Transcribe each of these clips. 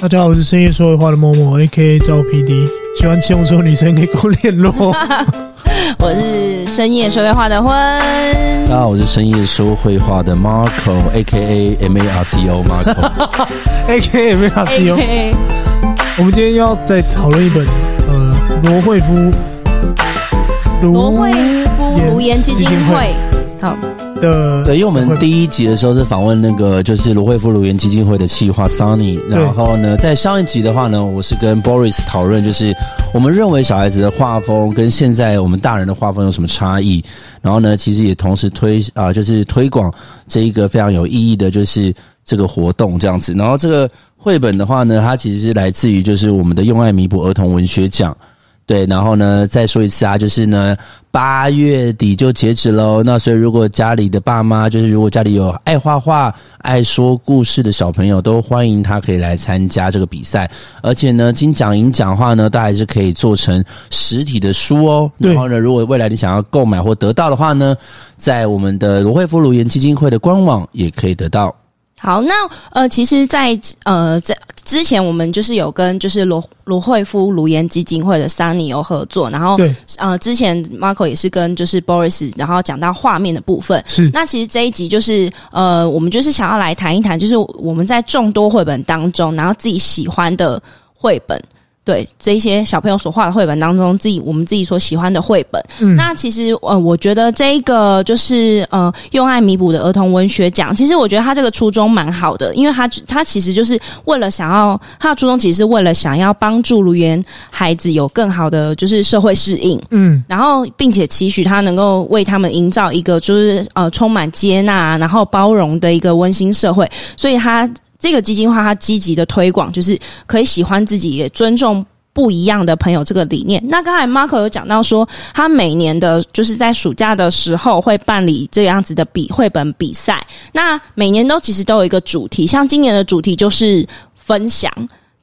大家好，我是深夜说会话的默默，A.K.A. 赵 P.D。喜欢七龙珠的女生可以跟我联络。我是深夜说会话的婚。大家好，我是深夜说会话的 Marco，A.K.A. M.A.R.C.O. Marco，A.K.A. M.A.R.C.O。我们今天要再讨论一本呃罗慧夫罗惠夫卢颜基金会。好。的对，因为我们第一集的时候是访问那个就是卢慧夫颅颜基金会的企划 Sunny，然后呢，在上一集的话呢，我是跟 Boris 讨论，就是我们认为小孩子的画风跟现在我们大人的画风有什么差异，然后呢，其实也同时推啊、呃，就是推广这一个非常有意义的，就是这个活动这样子。然后这个绘本的话呢，它其实是来自于就是我们的用爱弥补儿童文学奖。对，然后呢，再说一次啊，就是呢，八月底就截止喽。那所以，如果家里的爸妈，就是如果家里有爱画画、爱说故事的小朋友，都欢迎他可以来参加这个比赛。而且呢，金奖银奖的话呢，都还是可以做成实体的书哦。然后呢，如果未来你想要购买或得到的话呢，在我们的罗慧夫卢颜基金会的官网也可以得到。好，那呃，其实在，在呃在之前，我们就是有跟就是罗罗惠夫卢岩基金会的 Sunny 有合作，然后对呃，之前 Marco 也是跟就是 Boris，然后讲到画面的部分。是，那其实这一集就是呃，我们就是想要来谈一谈，就是我们在众多绘本当中，然后自己喜欢的绘本。对这一些小朋友所画的绘本当中，自己我们自己所喜欢的绘本，嗯，那其实呃，我觉得这一个就是呃，用爱弥补的儿童文学奖，其实我觉得他这个初衷蛮好的，因为他他其实就是为了想要他的初衷，其实是为了想要帮助如园孩子有更好的就是社会适应，嗯，然后并且期许他能够为他们营造一个就是呃充满接纳然后包容的一个温馨社会，所以他。这个基金化，它积极的推广，就是可以喜欢自己，也尊重不一样的朋友这个理念。那刚才 Marco 有讲到说，他每年的，就是在暑假的时候会办理这样子的比绘本比赛。那每年都其实都有一个主题，像今年的主题就是分享。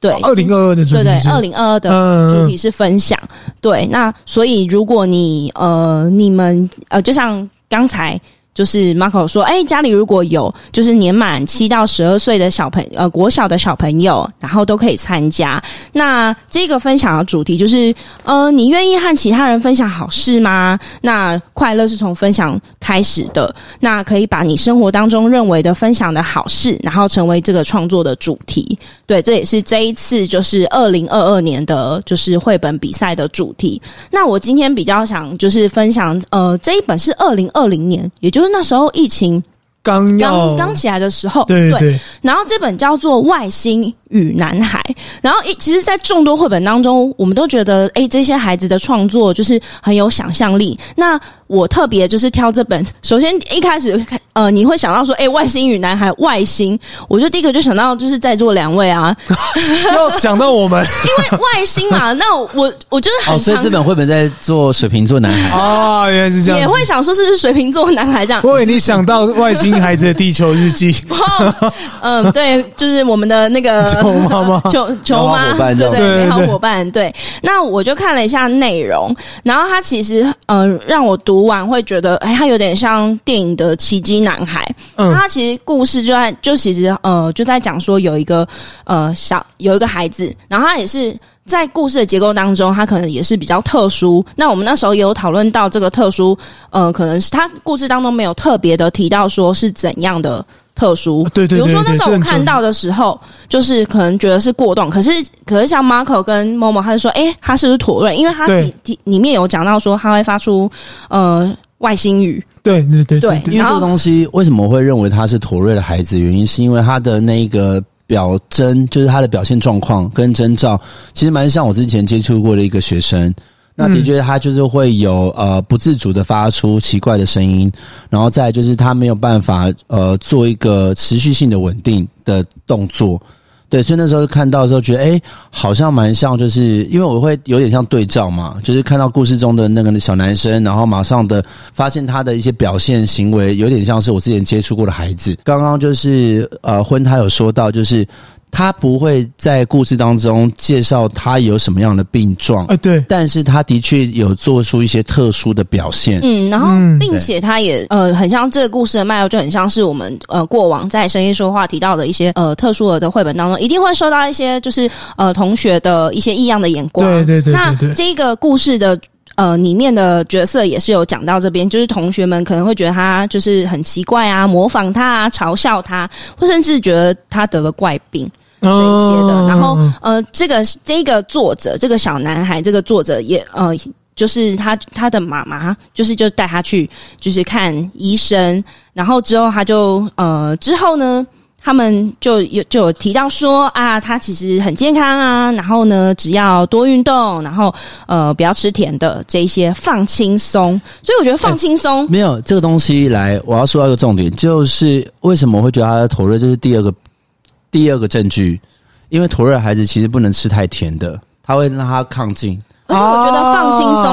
对，二零二二的主题，对对，二零二二的主题是分享。嗯、对，那所以如果你呃，你们呃，就像刚才。就是 Marco 说，哎，家里如果有就是年满七到十二岁的小朋，呃，国小的小朋友，然后都可以参加。那这个分享的主题就是，呃，你愿意和其他人分享好事吗？那快乐是从分享开始的。那可以把你生活当中认为的分享的好事，然后成为这个创作的主题。对，这也是这一次就是二零二二年的，就是绘本比赛的主题。那我今天比较想就是分享，呃，这一本是二零二零年，也就是。那时候疫情刚刚刚起来的时候，对对，对，然后这本叫做《外星与男孩》，然后一其实，在众多绘本当中，我们都觉得，哎，这些孩子的创作就是很有想象力。那我特别就是挑这本，首先一开始呃，你会想到说，哎，外星与男孩，外星，我就第一个就想到就是在座两位啊，要想到我们，因为外星嘛，那我我就是很、哦，所以这本绘本在做水瓶座男孩？啊、哦，原来是这样，也会想说是不是水瓶座男孩这样，因为你想到外星孩子的地球日记，嗯，对，就是我们的那个 球妈妈，球球妈，对对，美好伙伴，对，那我就看了一下内容，然后他其实呃让我读。读完会觉得，哎，他有点像电影的《奇迹男孩》。嗯，他其实故事就在，就其实呃，就在讲说有一个呃小有一个孩子，然后他也是在故事的结构当中，他可能也是比较特殊。那我们那时候也有讨论到这个特殊，呃，可能是他故事当中没有特别的提到说是怎样的。特殊，对对，对，比如说那时候我看到的时候，就是可能觉得是过动，可是可是像 Marco 跟 Momo，他就说，诶，他是不是妥瑞？因为他里里面有讲到说他会发出呃外星语，对对对对。因为这个东西为什么会认为他是妥瑞的孩子？原因是因为他的那个表征，就是他的表现状况跟征兆，其实蛮像我之前接触过的一个学生。那的确，他就是会有呃不自主的发出奇怪的声音，然后再就是他没有办法呃做一个持续性的稳定的动作，对，所以那时候看到的时候觉得，诶，好像蛮像，就是因为我会有点像对照嘛，就是看到故事中的那个小男生，然后马上的发现他的一些表现行为有点像是我之前接触过的孩子。刚刚就是呃婚他有说到就是。他不会在故事当中介绍他有什么样的病状，啊，对，但是他的确有做出一些特殊的表现，嗯，然后并且他也呃，很像这个故事的脉络，就很像是我们呃过往在深夜说话提到的一些呃特殊的绘本当中，一定会受到一些就是呃同学的一些异样的眼光，对对对，对，那这个故事的。呃，里面的角色也是有讲到这边，就是同学们可能会觉得他就是很奇怪啊，模仿他啊，嘲笑他，或甚至觉得他得了怪病这些的。哦、然后，呃，这个这个作者，这个小男孩，这个作者也呃，就是他他的妈妈，就是就带他去就是看医生，然后之后他就呃之后呢。他们就有就有提到说啊，他其实很健康啊，然后呢，只要多运动，然后呃，不要吃甜的这一些，放轻松。所以我觉得放轻松、欸、没有这个东西来，我要说到一个重点，就是为什么我会觉得他的妥瑞这是第二个第二个证据，因为妥瑞孩子其实不能吃太甜的，他会让他亢进。而且我觉得放轻松，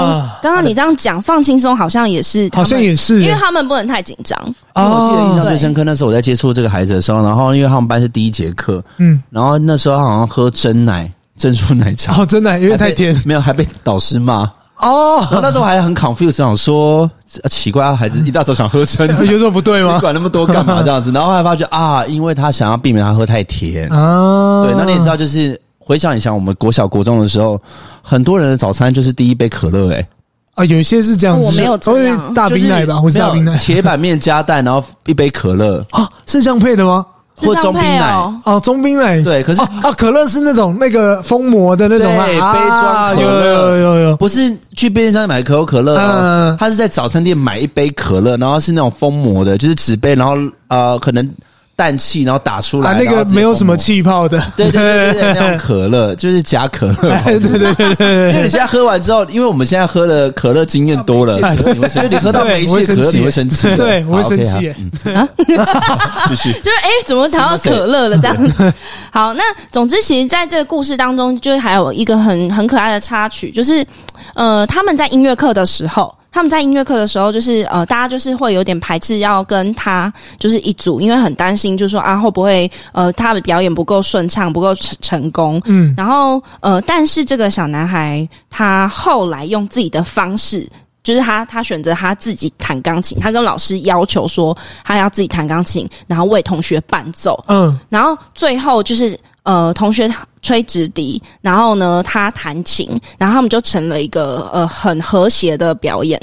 刚刚、啊、你这样讲，放轻松好像也是，好像也是，因为他们不能太紧张。因为我记得印象最深刻，那时候我在接触这个孩子的时候，然后因为他们班是第一节课，嗯，然后那时候好像喝真奶、珍珠奶茶，哦，真奶因为太甜，没有还被导师骂哦。然后那时候还很 confused，想说奇怪啊，孩子一大早想喝珍奶，有什么不对吗？你管那么多干嘛这样子？然后后来发觉啊，因为他想要避免他喝太甜啊。对，那你也知道就是。回想一下，我们国小国中的时候，很多人的早餐就是第一杯可乐，哎，啊，有一些是这样子，我没有这样，大冰奶吧，或是大冰奶，铁板面加蛋，然后一杯可乐啊，是这样配的吗？或中冰奶。哦，中冰奶，对，可是啊，可乐是那种那个封膜的那种啊，杯装，有有有有，不是去便利商店买可口可乐，嗯，他是在早餐店买一杯可乐，然后是那种封膜的，就是纸杯，然后呃，可能。氮气，然后打出来，那个没有什么气泡的，对对对对，那种可乐就是假可乐，对对对对。因为你现在喝完之后，因为我们现在喝的可乐经验多了，你会生气，喝到没气。可乐你会生气，对，我会生气。啊，继续，就是哎，怎么谈到可乐了？这样。子？好，那总之，其实在这个故事当中，就还有一个很很可爱的插曲，就是呃，他们在音乐课的时候。他们在音乐课的时候，就是呃，大家就是会有点排斥要跟他就是一组，因为很担心，就是说啊，会不会呃，他的表演不够顺畅，不够成成功。嗯，然后呃，但是这个小男孩他后来用自己的方式，就是他他选择他自己弹钢琴，他跟老师要求说他要自己弹钢琴，然后为同学伴奏。嗯，然后最后就是呃，同学。吹直笛，然后呢，他弹琴，然后他们就成了一个呃很和谐的表演。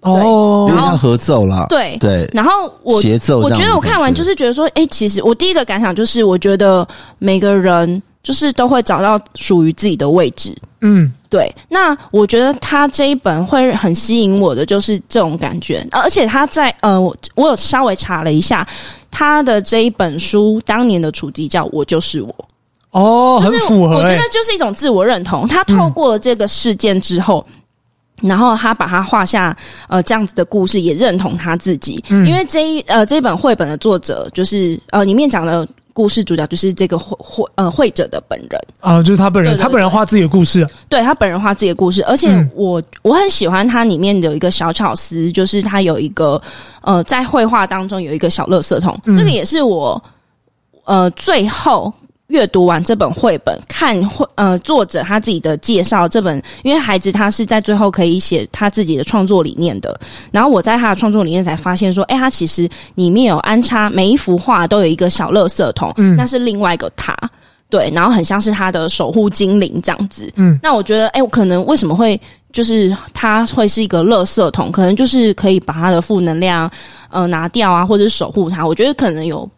哦，因为他合奏了，对。对。然后我协奏，我觉得我看完就是觉得说，哎，其实我第一个感想就是，我觉得每个人就是都会找到属于自己的位置，嗯，对。那我觉得他这一本会很吸引我的就是这种感觉，而且他在呃，我我有稍微查了一下他的这一本书当年的主题叫《我就是我》。哦，很符合。我觉得就是一种自我认同。他透过了这个事件之后，嗯、然后他把他画下呃这样子的故事，也认同他自己。嗯、因为这一呃这本绘本的作者就是呃里面讲的故事主角就是这个绘绘呃绘者的本人啊，就是他本人，对对对，他本人画自己的故事。对，他本人画自己的故事，而且我、嗯、我很喜欢他里面有一个小巧思，就是他有一个呃在绘画当中有一个小垃圾桶，嗯、这个也是我呃最后。阅读完这本绘本，看绘呃作者他自己的介绍，这本因为孩子他是在最后可以写他自己的创作理念的。然后我在他的创作理念才发现说，哎，他其实里面有安插每一幅画都有一个小垃圾桶，嗯，那是另外一个他，对，然后很像是他的守护精灵这样子，嗯，那我觉得，哎，我可能为什么会就是他会是一个垃圾桶，可能就是可以把他的负能量呃拿掉啊，或者是守护他，我觉得可能有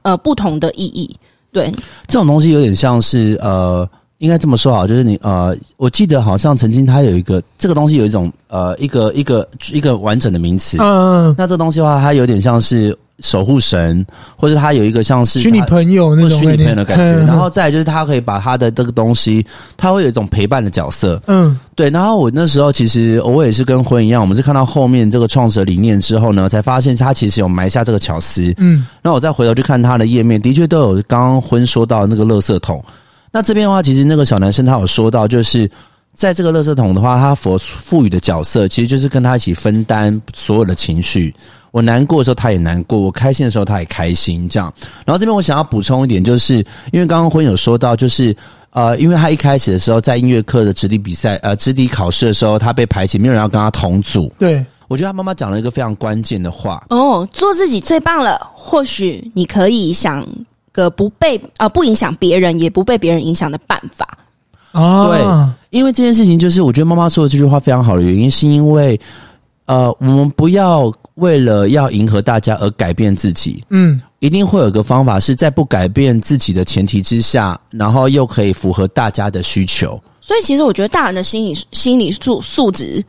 呃不同的意义。对，这种东西有点像是呃，应该这么说好，就是你呃，我记得好像曾经它有一个这个东西有一种呃，一个一个一个完整的名词。嗯，那这东西的话，它有点像是。守护神，或者他有一个像是虚拟朋友那种虚拟朋友的感觉，然后再来就是他可以把他的这个东西，他会有一种陪伴的角色，嗯，对。然后我那时候其实我也是跟婚一样，我们是看到后面这个创始理念之后呢，才发现他其实有埋下这个巧思，嗯。那我再回头去看他的页面，的确都有刚刚婚说到那个垃圾桶。那这边的话，其实那个小男生他有说到，就是在这个垃圾桶的话，他所赋予的角色，其实就是跟他一起分担所有的情绪。我难过的时候他也难过，我开心的时候他也开心，这样。然后这边我想要补充一点，就是因为刚刚婚有说到，就是呃，因为他一开始的时候在音乐课的直笛比赛，呃，直笛考试的时候他被排挤，没有人要跟他同组。对，我觉得他妈妈讲了一个非常关键的话哦，做自己最棒了。或许你可以想个不被呃不影响别人，也不被别人影响的办法。哦，对，因为这件事情，就是我觉得妈妈说的这句话非常好的原因，是因为呃，我们不要为了要迎合大家而改变自己。嗯，一定会有一个方法，是在不改变自己的前提之下，然后又可以符合大家的需求。所以，其实我觉得大人的心理心理素素质。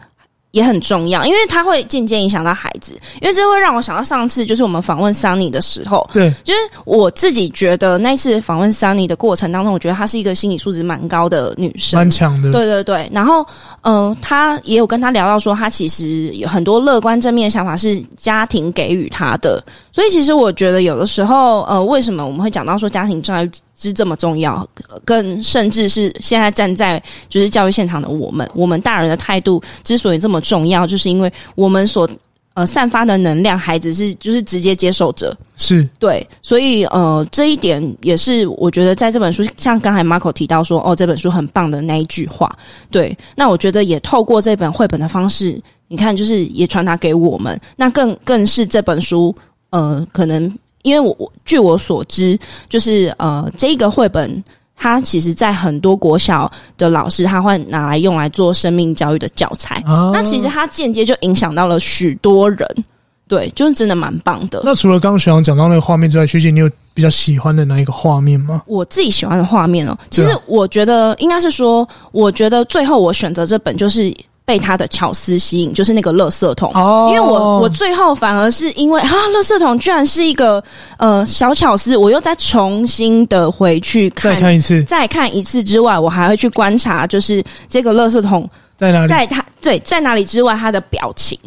也很重要，因为它会渐渐影响到孩子，因为这会让我想到上次就是我们访问 Sunny 的时候，对，就是我自己觉得那次访问 Sunny 的过程当中，我觉得她是一个心理素质蛮高的女生，蛮强的，对对对。然后，嗯、呃，她也有跟她聊到说，她其实有很多乐观正面的想法是家庭给予她的，所以其实我觉得有的时候，呃，为什么我们会讲到说家庭教育是这么重要，更甚至是现在站在就是教育现场的我们，我们大人的态度之所以这么重要，就是因为我们所呃散发的能量，孩子是就是直接接受者，是。对，所以呃这一点也是我觉得在这本书，像刚才 Marco 提到说哦这本书很棒的那一句话，对，那我觉得也透过这本绘本的方式，你看就是也传达给我们，那更更是这本书呃可能。因为我我据我所知，就是呃，这个绘本它其实，在很多国小的老师，他会拿来用来做生命教育的教材。啊、那其实它间接就影响到了许多人，对，就是真的蛮棒的。那除了刚刚学长讲到那个画面之外，学姐你有比较喜欢的哪一个画面吗？我自己喜欢的画面哦，其实我觉得应该是说，我觉得最后我选择这本就是。被他的巧思吸引，就是那个垃圾桶。哦，因为我我最后反而是因为啊，垃圾桶居然是一个呃小巧思，我又再重新的回去看，再看一次，再看一次之外，我还会去观察，就是这个垃圾桶在哪里，在他对在哪里之外，他的表情。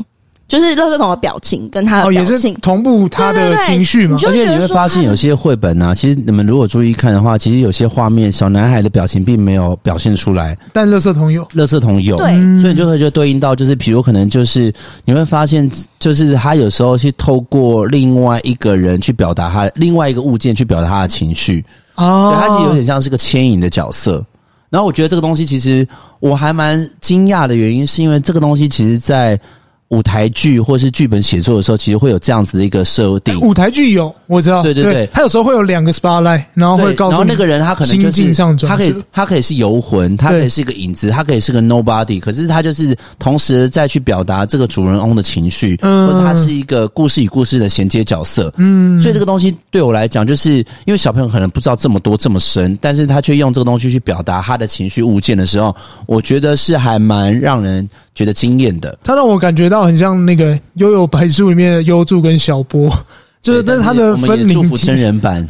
就是垃圾桶的表情跟他的表情，哦，也是同步他的情绪嘛。而且你会发现，有些绘本啊，其实你们如果注意看的话，其实有些画面，小男孩的表情并没有表现出来，但垃圾桶有，垃圾桶有。对，所以你就会就对应到，就是比如可能就是你会发现，就是他有时候是透过另外一个人去表达他另外一个物件去表达他的情绪。哦，对，他其实有点像是个牵引的角色。然后我觉得这个东西其实我还蛮惊讶的原因，是因为这个东西其实，在舞台剧或是剧本写作的时候，其实会有这样子的一个设定。舞台剧有，我知道。对对对，他有时候会有两个 spotlight，然后会告诉，然后那个人他可能就是他可以他可以是游魂，他可以是一个影子，他可以是个 nobody，可是他就是同时再去表达这个主人翁的情绪，嗯或者他是一个故事与故事的衔接角色。嗯，所以这个东西对我来讲，就是因为小朋友可能不知道这么多这么深，但是他却用这个东西去表达他的情绪物件的时候，我觉得是还蛮让人觉得惊艳的。他让我感觉到。很像那个《悠悠白书》里面的幽助跟小波，就是但是他的分明祝福真人版，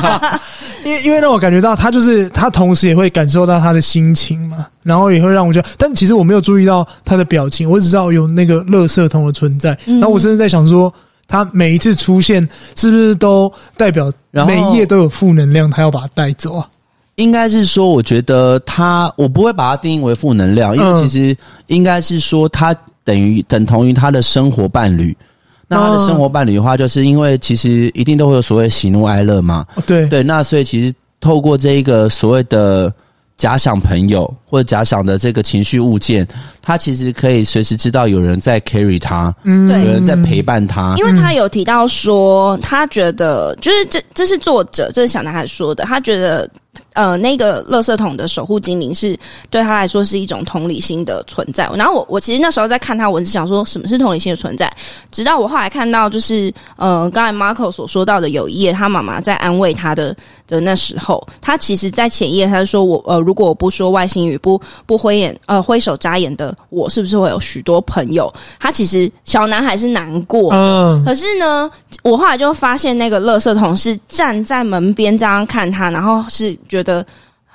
因为因为让我感觉到他就是他，同时也会感受到他的心情嘛，然后也会让我觉得，但其实我没有注意到他的表情，我只知道有那个垃圾桶的存在，然后我甚至在想说，他每一次出现是不是都代表每一页都有负能量，他要把它带走啊？应该是说，我觉得他，我不会把它定义为负能量，因为其实应该是说他。等于等同于他的生活伴侣，那他的生活伴侣的话，就是因为其实一定都会有所谓喜怒哀乐嘛。对对，那所以其实透过这一个所谓的假想朋友或者假想的这个情绪物件，他其实可以随时知道有人在 carry 他，嗯，有人在陪伴他。因为他有提到说，他觉得就是这这是作者，这是小男孩说的，他觉得。呃，那个垃圾桶的守护精灵是对他来说是一种同理心的存在。然后我我其实那时候在看他文字，想说什么是同理心的存在。直到我后来看到，就是呃，刚才 Marco 所说到的有一页，他妈妈在安慰他的的那时候，他其实在前一页他就说我呃，如果我不说外星语，不不挥眼呃挥手眨眼的，我是不是会有许多朋友？他其实小男孩是难过，嗯，可是呢，我后来就发现那个垃圾桶是站在门边这样看他，然后是。觉得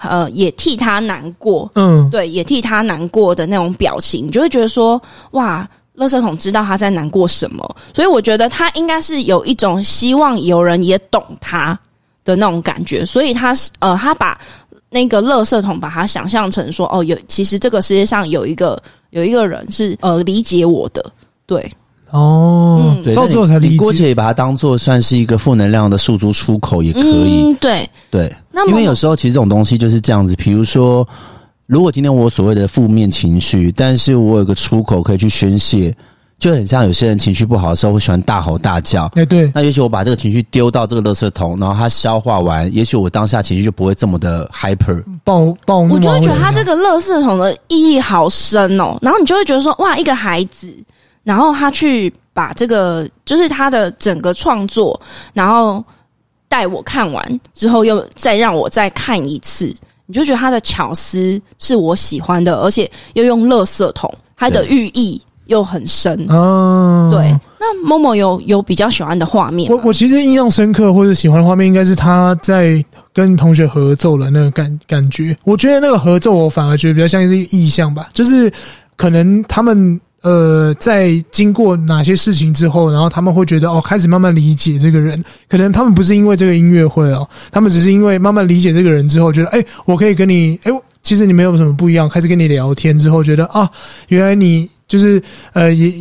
呃，也替他难过，嗯，对，也替他难过的那种表情，你就会觉得说，哇，垃圾桶知道他在难过什么，所以我觉得他应该是有一种希望有人也懂他的那种感觉，所以他是呃，他把那个垃圾桶把它想象成说，哦，有其实这个世界上有一个有一个人是呃理解我的，对。哦，对，到最后才理解。你姑且也把它当做算是一个负能量的诉诸出口也可以。嗯、对对，那么因为有时候其实这种东西就是这样子。比如说，如果今天我所谓的负面情绪，但是我有个出口可以去宣泄。就很像有些人情绪不好的时候会喜欢大吼大叫，哎，对。那也许我把这个情绪丢到这个垃圾桶，然后它消化完，也许我当下情绪就不会这么的 hyper 爆爆。我就会觉得它这个垃圾桶的意义好深哦，然后你就会觉得说，哇，一个孩子，然后他去把这个就是他的整个创作，然后带我看完之后，又再让我再看一次，你就觉得他的巧思是我喜欢的，而且又用垃圾桶，它的寓意。又很深哦，对。那 Momo 有有比较喜欢的画面？我我其实印象深刻或者喜欢的画面，应该是他在跟同学合奏的那个感感觉。我觉得那个合奏，我反而觉得比较像是一个意象吧，就是可能他们呃在经过哪些事情之后，然后他们会觉得哦，开始慢慢理解这个人。可能他们不是因为这个音乐会哦，他们只是因为慢慢理解这个人之后，觉得哎，我可以跟你哎，其实你没有什么不一样。开始跟你聊天之后，觉得啊，原来你。就是呃，也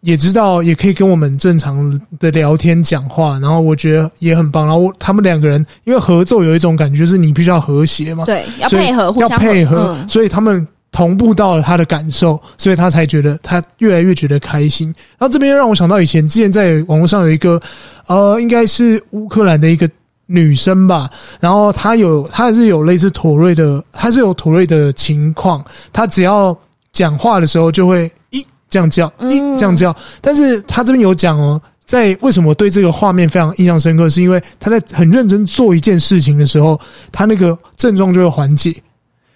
也知道，也可以跟我们正常的聊天讲话，然后我觉得也很棒。然后他们两个人，因为合奏有一种感觉，就是你必须要和谐嘛，对，要配合，要配合，嗯、所以他们同步到了他的感受，所以他才觉得他越来越觉得开心。然后这边让我想到以前之前在网络上有一个呃，应该是乌克兰的一个女生吧，然后她有她是有类似妥瑞的，她是有妥瑞的情况，她只要。讲话的时候就会一这样叫，一这样叫，但是她这边有讲哦，在为什么对这个画面非常印象深刻，是因为他在很认真做一件事情的时候，他那个症状就会缓解，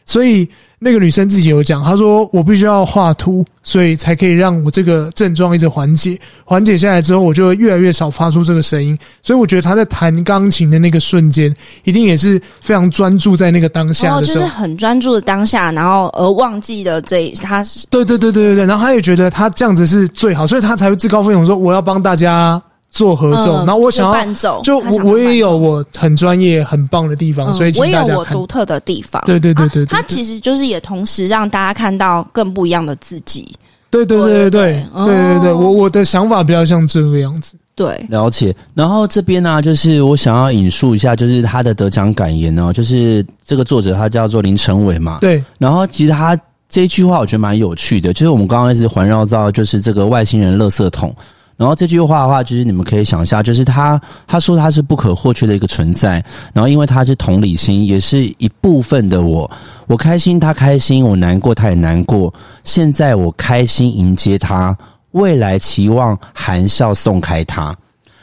所以。那个女生自己有讲，她说我必须要画图，所以才可以让我这个症状一直缓解。缓解下来之后，我就会越来越少发出这个声音。所以我觉得她在弹钢琴的那个瞬间，一定也是非常专注在那个当下的时候，就是很专注的当下，然后而忘记了这她是对对对对对对，然后她也觉得她这样子是最好，所以她才会自告奋勇说我要帮大家。做合奏，然后我想要伴奏，就我我也有我很专业很棒的地方，所以。我也有我独特的地方。对对对对，他其实就是也同时让大家看到更不一样的自己。对对对对对对对对，我我的想法比较像这个样子。对，了解。然后这边呢，就是我想要引述一下，就是他的得奖感言哦，就是这个作者他叫做林成伟嘛。对。然后其实他这一句话我觉得蛮有趣的，就是我们刚刚一直环绕到就是这个外星人垃圾桶。然后这句话的话，就是你们可以想一下，就是他他说他是不可或缺的一个存在。然后因为他是同理心，也是一部分的我。我开心，他开心；我难过，他也难过。现在我开心迎接他，未来期望含笑送开他。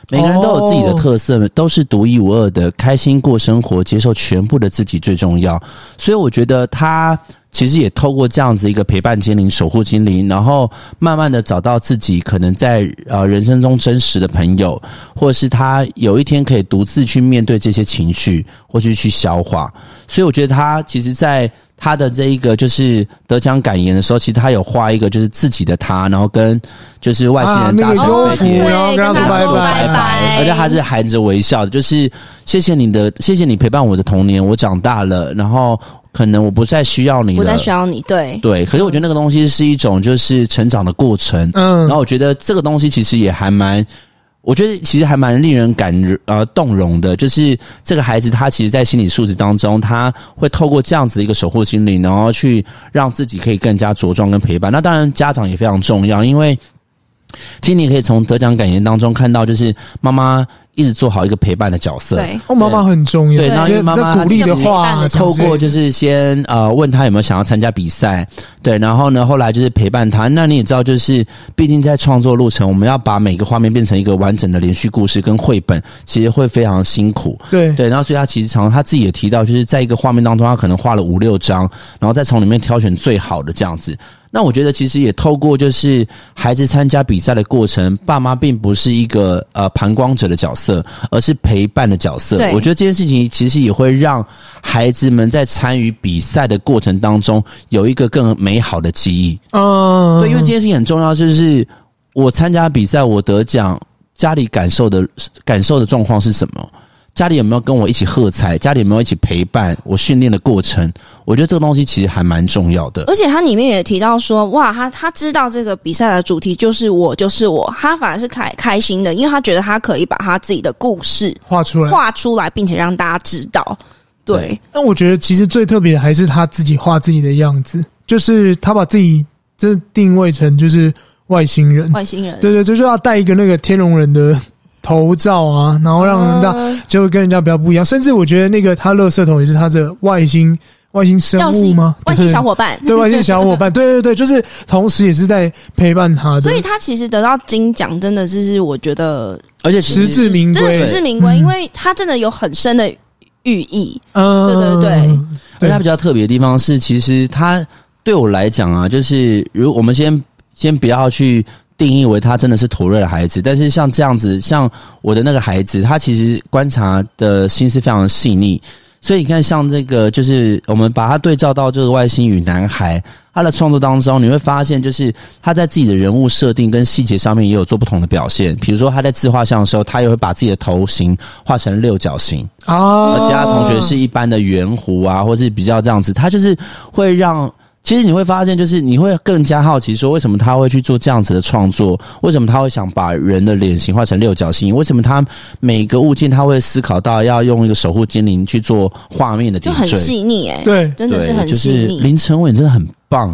每个人都有自己的特色，都是独一无二的。开心过生活，接受全部的自己最重要。所以我觉得他。其实也透过这样子一个陪伴精灵、守护精灵，然后慢慢的找到自己可能在呃人生中真实的朋友，或者是他有一天可以独自去面对这些情绪，或是去消化。所以我觉得他其实，在他的这一个就是得奖感言的时候，其实他有画一个就是自己的他，然后跟就是外星人大声拜拜，然后跟他说拜拜，拜拜，而且他是含着微笑的，就是谢谢你的，谢谢你陪伴我的童年，我长大了，然后。可能我不再需要你了，不再需要你，对对。可是我觉得那个东西是一种就是成长的过程，嗯。然后我觉得这个东西其实也还蛮，我觉得其实还蛮令人感呃动容的。就是这个孩子他其实，在心理素质当中，他会透过这样子的一个守护心灵，然后去让自己可以更加茁壮跟陪伴。那当然家长也非常重要，因为其实你可以从得奖感言当中看到，就是妈妈。一直做好一个陪伴的角色，对，哦，妈妈很重要。对，然后因为妈妈鼓励的话，透过就是先呃问他有没有想要参加比赛，对，然后呢，后来就是陪伴他。那你也知道，就是毕竟在创作路程，我们要把每个画面变成一个完整的连续故事跟绘本，其实会非常辛苦。对对，然后所以他其实常常他自己也提到，就是在一个画面当中，他可能画了五六张，然后再从里面挑选最好的这样子。那我觉得其实也透过就是孩子参加比赛的过程，爸妈并不是一个呃旁观者的角色，而是陪伴的角色。我觉得这件事情其实也会让孩子们在参与比赛的过程当中有一个更美好的记忆。嗯，对，因为这件事情很重要，就是我参加比赛，我得奖，家里感受的感受的状况是什么？家里有没有跟我一起喝彩？家里有没有一起陪伴我训练的过程？我觉得这个东西其实还蛮重要的。而且他里面也提到说，哇，他他知道这个比赛的主题就是我，就是我，他反而是开开心的，因为他觉得他可以把他自己的故事画出来，画出来，并且让大家知道。对，那我觉得其实最特别的还是他自己画自己的样子，就是他把自己这定位成就是外星人，外星人，对对，就是要带一个那个天龙人的头罩啊，然后让人家就会跟人家比较不一样。甚至我觉得那个他垃圾桶也是他的外星外星生物吗？外星小伙伴，对，外星小伙伴，对对对，就是同时也是在陪伴他的。所以他其实得到金奖，真的是是我觉得，而且实至名归，真的实至名归，因为他真的有很深的。寓意，嗯，对对对，而它比较特别的地方是，其实他对我来讲啊，就是如我们先先不要去定义为他真的是妥瑞的孩子，但是像这样子，像我的那个孩子，他其实观察的心思非常细腻。所以你看，像这个，就是我们把它对照到这个外星与男孩，他的创作当中，你会发现，就是他在自己的人物设定跟细节上面也有做不同的表现。比如说，他在自画像的时候，他也会把自己的头型画成六角形啊，而其他同学是一般的圆弧啊，或是比较这样子，他就是会让。其实你会发现，就是你会更加好奇，说为什么他会去做这样子的创作？为什么他会想把人的脸型画成六角形？为什么他每个物件他会思考到要用一个守护精灵去做画面的点缀？就很细腻哎，对，真的是很细腻。就是林晨伟真的很棒，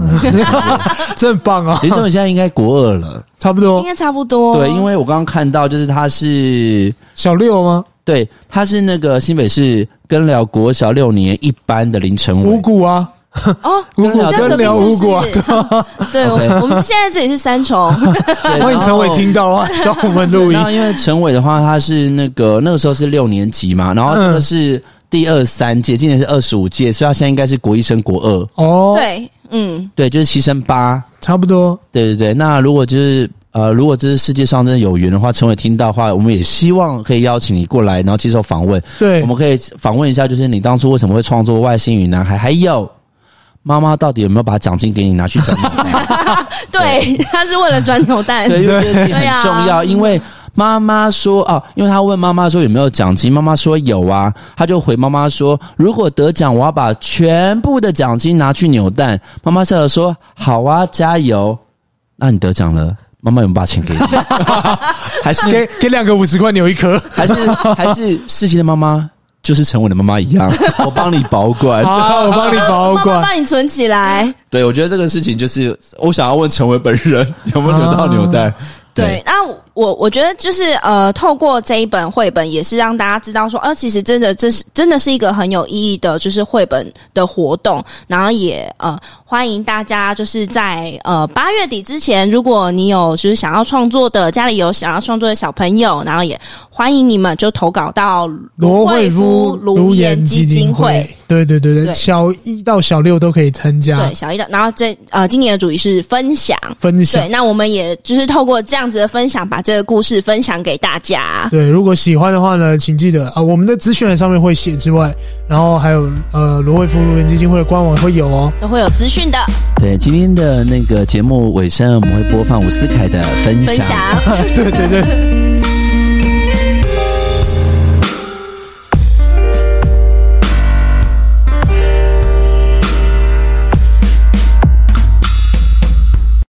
真的很棒啊！林晨伟现在应该国二了，差不多，应该差不多。对，因为我刚刚看到，就是他是小六吗？对，他是那个新北市根寮国小六年一班的林晨伟，五谷啊。哦，五股跟聊五股啊，对，我们现在这里是三重，欢迎陈伟听到啊，找我们录音。然后因为陈伟的话，他是那个那个时候是六年级嘛，然后这个是第二三届，今年是二十五届，所以他现在应该是国一升国二。哦，对，嗯，对，就是七升八，差不多。对对对，那如果就是呃，如果这是世界上真的有缘的话，陈伟听到的话，我们也希望可以邀请你过来，然后接受访问。对，我们可以访问一下，就是你当初为什么会创作《外星语男孩》，还有。妈妈到底有没有把奖金给你拿去转扭蛋？对，他是为了转扭蛋。对，因为这件事情很重要。因为妈妈说哦，因为他问妈妈说有没有奖金，妈妈说有啊，他就回妈妈说，如果得奖，我要把全部的奖金拿去扭蛋。妈妈笑着说：“好啊，加油。”那你得奖了，妈妈有没有把钱给你？还是给给两个五十块扭一颗？还是还是世奇的妈妈？就是成我的妈妈一样，我帮你保管，好，我帮你保管，帮你存起来。对，我觉得这个事情就是我想要问陈伟本人有没有扭到扭蛋。对，那我我觉得就是呃，透过这一本绘本，也是让大家知道说，呃，其实真的这是真的是一个很有意义的，就是绘本的活动。然后也呃，欢迎大家就是在呃八月底之前，如果你有就是想要创作的，家里有想要创作的小朋友，然后也欢迎你们就投稿到罗慧夫卢颜基金会。对对对对，对小一到小六都可以参加。对，小一的，然后这呃，今年的主题是分享，分享。对，那我们也就是透过这样。这样子的分享，把这个故事分享给大家。对，如果喜欢的话呢，请记得啊，我们的资讯栏上面会写之外，然后还有呃罗慧夫卢源基金会的官网会有哦，都会有资讯的。对，今天的那个节目尾声，我们会播放伍思凯的分享。分享对对 对。